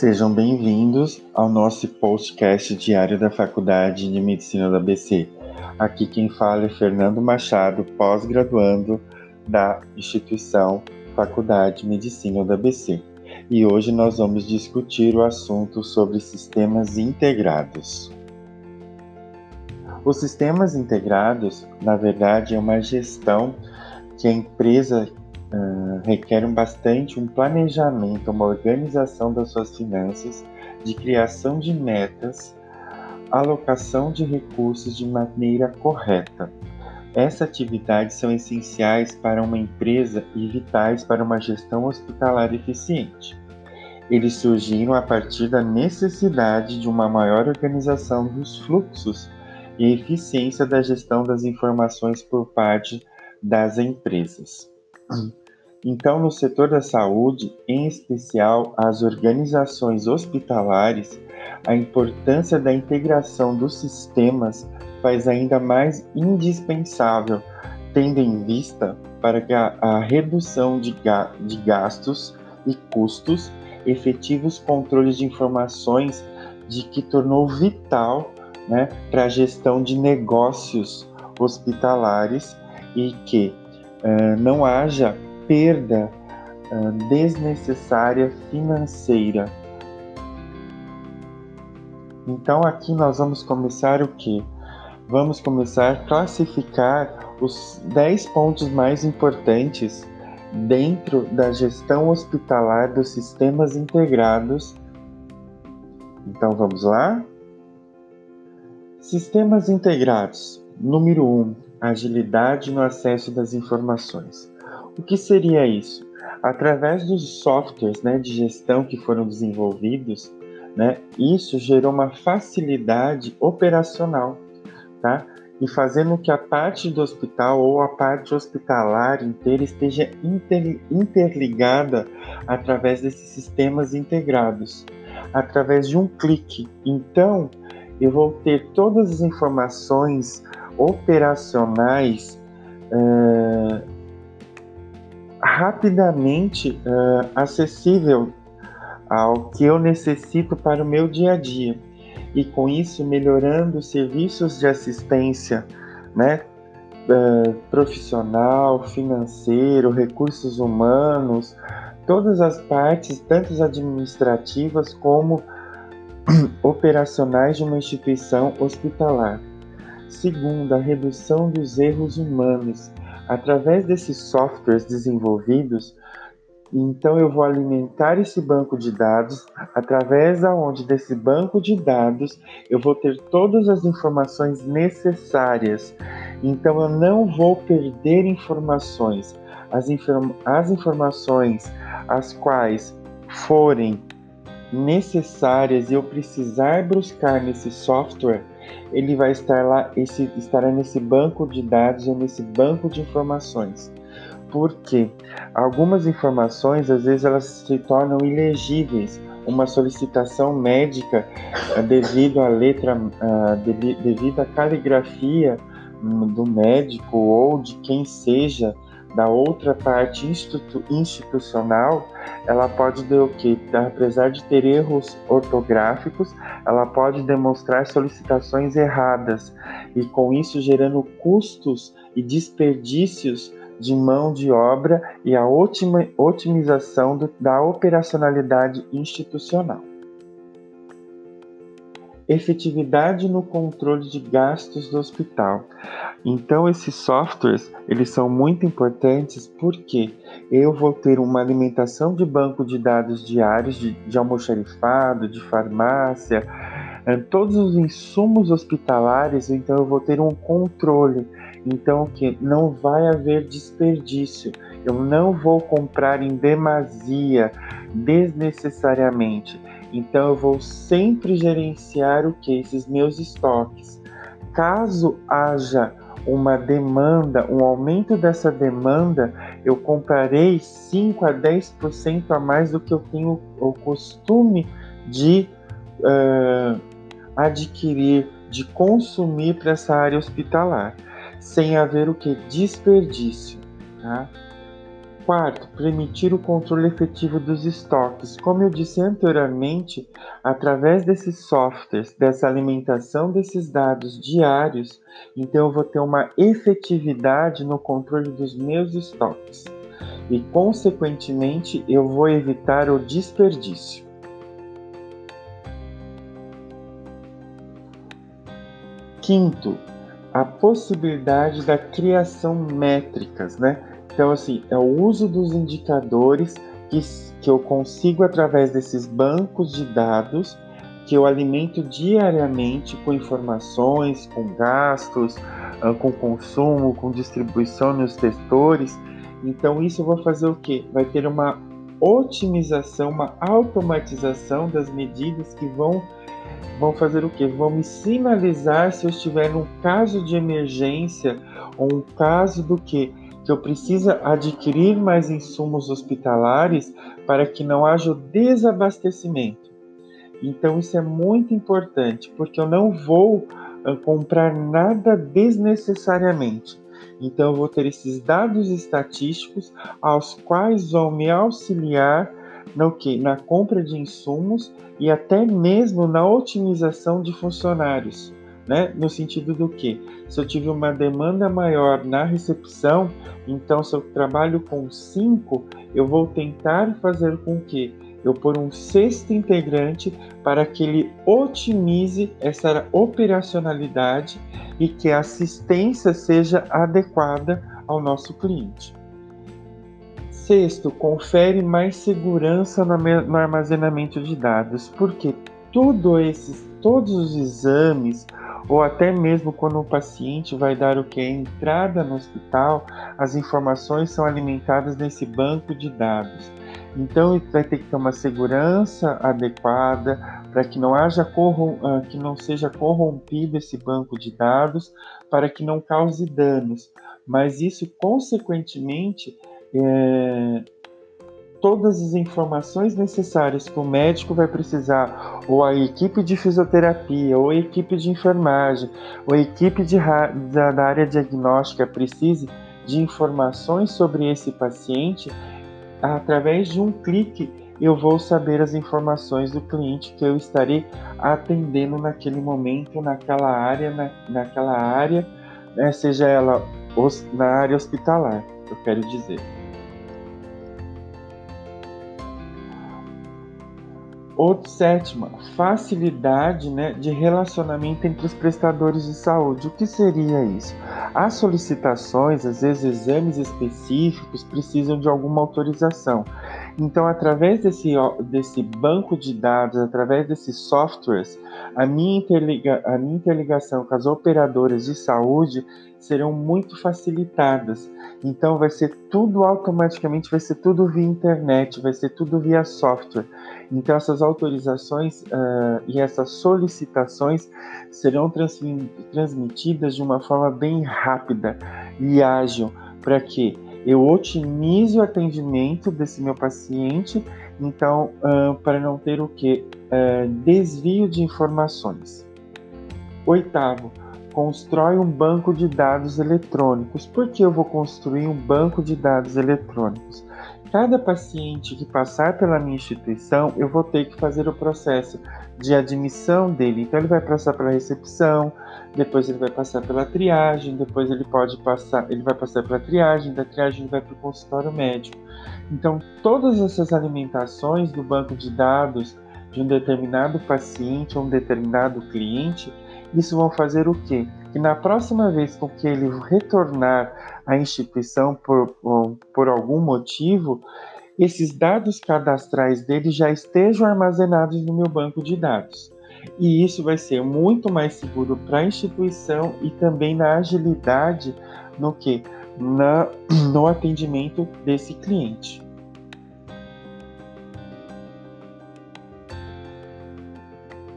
Sejam bem-vindos ao nosso podcast diário da Faculdade de Medicina da ABC. Aqui quem fala é Fernando Machado, pós-graduando da instituição Faculdade de Medicina da ABC. E hoje nós vamos discutir o assunto sobre sistemas integrados. Os sistemas integrados, na verdade, é uma gestão que a empresa uh, requer bastante um planejamento, uma organização das suas finanças, de criação de metas, alocação de recursos de maneira correta. Essas atividades são essenciais para uma empresa e vitais para uma gestão hospitalar eficiente. Eles surgiram a partir da necessidade de uma maior organização dos fluxos e eficiência da gestão das informações por parte das empresas. Então, no setor da saúde, em especial as organizações hospitalares, a importância da integração dos sistemas faz ainda mais indispensável, tendo em vista para que a, a redução de, ga, de gastos e custos, efetivos controles de informações, de que tornou vital né, para a gestão de negócios hospitalares e que uh, não haja perda uh, desnecessária financeira. Então aqui nós vamos começar o que? Vamos começar a classificar os 10 pontos mais importantes dentro da gestão hospitalar dos sistemas integrados. Então vamos lá? Sistemas integrados. Número 1. Um, agilidade no acesso das informações. O que seria isso? Através dos softwares né, de gestão que foram desenvolvidos, né, isso gerou uma facilidade operacional, tá? E fazendo que a parte do hospital ou a parte hospitalar inteira esteja inter, interligada através desses sistemas integrados, através de um clique. Então, eu vou ter todas as informações operacionais uh, rapidamente uh, acessível ao que eu necessito para o meu dia a dia e com isso melhorando serviços de assistência, né, uh, profissional, financeiro, recursos humanos, todas as partes, tanto administrativas como operacionais de uma instituição hospitalar. Segundo, a redução dos erros humanos. Através desses softwares desenvolvidos, então eu vou alimentar esse banco de dados, através aonde desse banco de dados eu vou ter todas as informações necessárias. Então eu não vou perder informações. As, inform as informações as quais forem necessárias e eu precisar buscar nesse software, ele vai estar lá, esse, estará nesse banco de dados ou nesse banco de informações. Porque algumas informações, às vezes, elas se tornam ilegíveis. Uma solicitação médica, eh, devido à letra, uh, devido à caligrafia hum, do médico ou de quem seja, da outra parte institu institucional, ela pode ter o que? Apesar de ter erros ortográficos, ela pode demonstrar solicitações erradas e com isso gerando custos e desperdícios de mão de obra e a otimização do, da operacionalidade institucional efetividade no controle de gastos do hospital. Então esses softwares, eles são muito importantes porque eu vou ter uma alimentação de banco de dados diários de, de almoxarifado, de farmácia, eh, todos os insumos hospitalares, então eu vou ter um controle. Então que não vai haver desperdício. Eu não vou comprar em demasia desnecessariamente então eu vou sempre gerenciar o que esses meus estoques. Caso haja uma demanda, um aumento dessa demanda, eu comprarei 5 a 10% a mais do que eu tenho o costume de uh, adquirir, de consumir para essa área hospitalar, sem haver o que desperdício, tá? Quarto, permitir o controle efetivo dos estoques. Como eu disse anteriormente, através desses softwares, dessa alimentação desses dados diários, então eu vou ter uma efetividade no controle dos meus estoques e, consequentemente, eu vou evitar o desperdício. Quinto, a possibilidade da criação métricas, né? Então, assim, é o uso dos indicadores que, que eu consigo através desses bancos de dados que eu alimento diariamente com informações, com gastos, ah, com consumo, com distribuição nos testores. Então, isso eu vou fazer o quê? Vai ter uma otimização, uma automatização das medidas que vão vão fazer o quê? Vão me sinalizar se eu estiver num caso de emergência ou um caso do que que eu preciso adquirir mais insumos hospitalares para que não haja o desabastecimento. Então isso é muito importante, porque eu não vou uh, comprar nada desnecessariamente. Então eu vou ter esses dados estatísticos aos quais vão me auxiliar no que? Na compra de insumos e até mesmo na otimização de funcionários né? No sentido do que, se eu tive uma demanda maior na recepção, então se eu trabalho com cinco, eu vou tentar fazer com que eu pôr um sexto integrante para que ele otimize essa operacionalidade e que a assistência seja adequada ao nosso cliente. Sexto, confere mais segurança no armazenamento de dados, porque tudo esses, todos os exames, ou até mesmo quando o paciente vai dar o que? A entrada no hospital, as informações são alimentadas nesse banco de dados. Então ele vai ter que ter uma segurança adequada para que não haja ah, que não seja corrompido esse banco de dados, para que não cause danos. Mas isso consequentemente é, todas as informações necessárias que o médico vai precisar, ou a equipe de fisioterapia, ou a equipe de enfermagem, ou a equipe de, da, da área diagnóstica precise de informações sobre esse paciente, através de um clique eu vou saber as informações do cliente que eu estarei atendendo naquele momento, naquela área, na, naquela área, né, seja ela na área hospitalar, eu quero dizer. Outro sétima, facilidade né, de relacionamento entre os prestadores de saúde. O que seria isso? As solicitações, às vezes exames específicos, precisam de alguma autorização. Então, através desse, desse banco de dados, através desses softwares, a minha, interliga, a minha interligação com as operadoras de saúde serão muito facilitadas. Então, vai ser tudo automaticamente, vai ser tudo via internet, vai ser tudo via software. Então, essas autorizações uh, e essas solicitações serão transmitidas de uma forma bem rápida e ágil, para que eu otimize o atendimento desse meu paciente, então, uh, para não ter o que? Uh, desvio de informações. Oitavo, constrói um banco de dados eletrônicos. Por que eu vou construir um banco de dados eletrônicos? cada paciente que passar pela minha instituição, eu vou ter que fazer o processo de admissão dele. Então ele vai passar pela recepção, depois ele vai passar pela triagem, depois ele pode passar, ele vai passar pela triagem, da triagem ele vai para o consultório médico. Então todas essas alimentações do banco de dados de um determinado paciente ou um determinado cliente, isso vão fazer o quê? Que na próxima vez com que ele retornar à instituição por, por algum motivo, esses dados cadastrais dele já estejam armazenados no meu banco de dados. E isso vai ser muito mais seguro para a instituição e também na agilidade no que na, no atendimento desse cliente.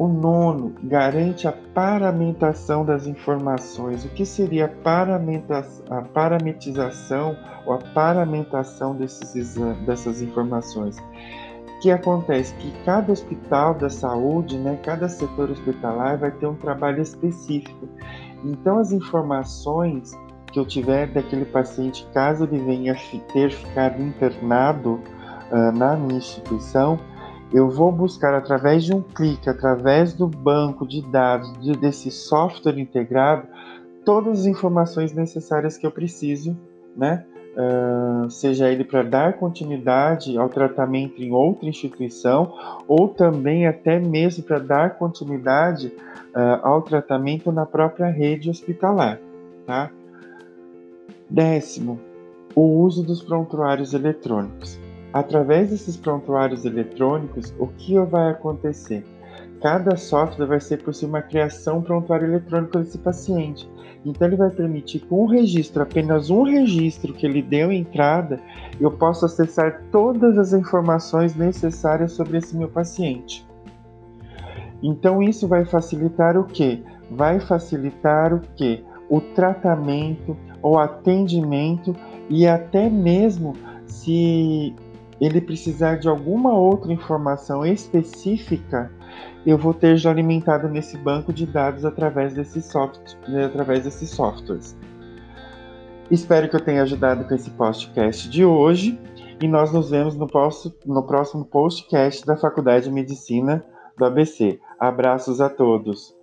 O nono garante a paramentação das informações. O que seria a, a parametização ou a paramentação desses dessas informações? O que acontece? Que cada hospital da saúde, né, cada setor hospitalar vai ter um trabalho específico. Então, as informações que eu tiver daquele paciente, caso ele venha ter ficado internado uh, na minha instituição, eu vou buscar através de um clique, através do banco de dados de, desse software integrado, todas as informações necessárias que eu preciso, né? Uh, seja ele para dar continuidade ao tratamento em outra instituição, ou também até mesmo para dar continuidade uh, ao tratamento na própria rede hospitalar. Tá? Décimo, o uso dos prontuários eletrônicos. Através desses prontuários eletrônicos, o que vai acontecer? Cada software vai ser por si uma criação prontuário eletrônico desse paciente. Então ele vai permitir com um registro, apenas um registro que ele deu entrada, eu posso acessar todas as informações necessárias sobre esse meu paciente. Então isso vai facilitar o que? Vai facilitar o que? O tratamento, o atendimento e até mesmo se ele precisar de alguma outra informação específica, eu vou ter já alimentado nesse banco de dados através desses, soft, através desses softwares. Espero que eu tenha ajudado com esse podcast de hoje e nós nos vemos no, posto, no próximo podcast da Faculdade de Medicina do ABC. Abraços a todos.